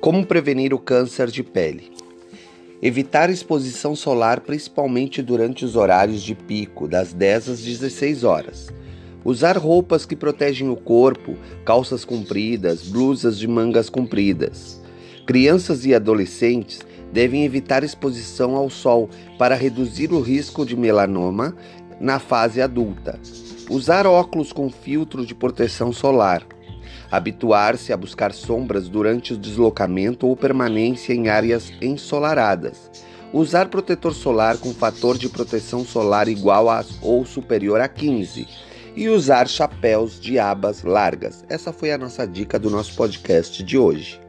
Como prevenir o câncer de pele? Evitar exposição solar, principalmente durante os horários de pico, das 10 às 16 horas. Usar roupas que protegem o corpo, calças compridas, blusas de mangas compridas. Crianças e adolescentes devem evitar exposição ao sol para reduzir o risco de melanoma na fase adulta. Usar óculos com filtro de proteção solar habituar-se a buscar sombras durante o deslocamento ou permanência em áreas ensolaradas, usar protetor solar com fator de proteção solar igual a ou superior a 15 e usar chapéus de abas largas. Essa foi a nossa dica do nosso podcast de hoje.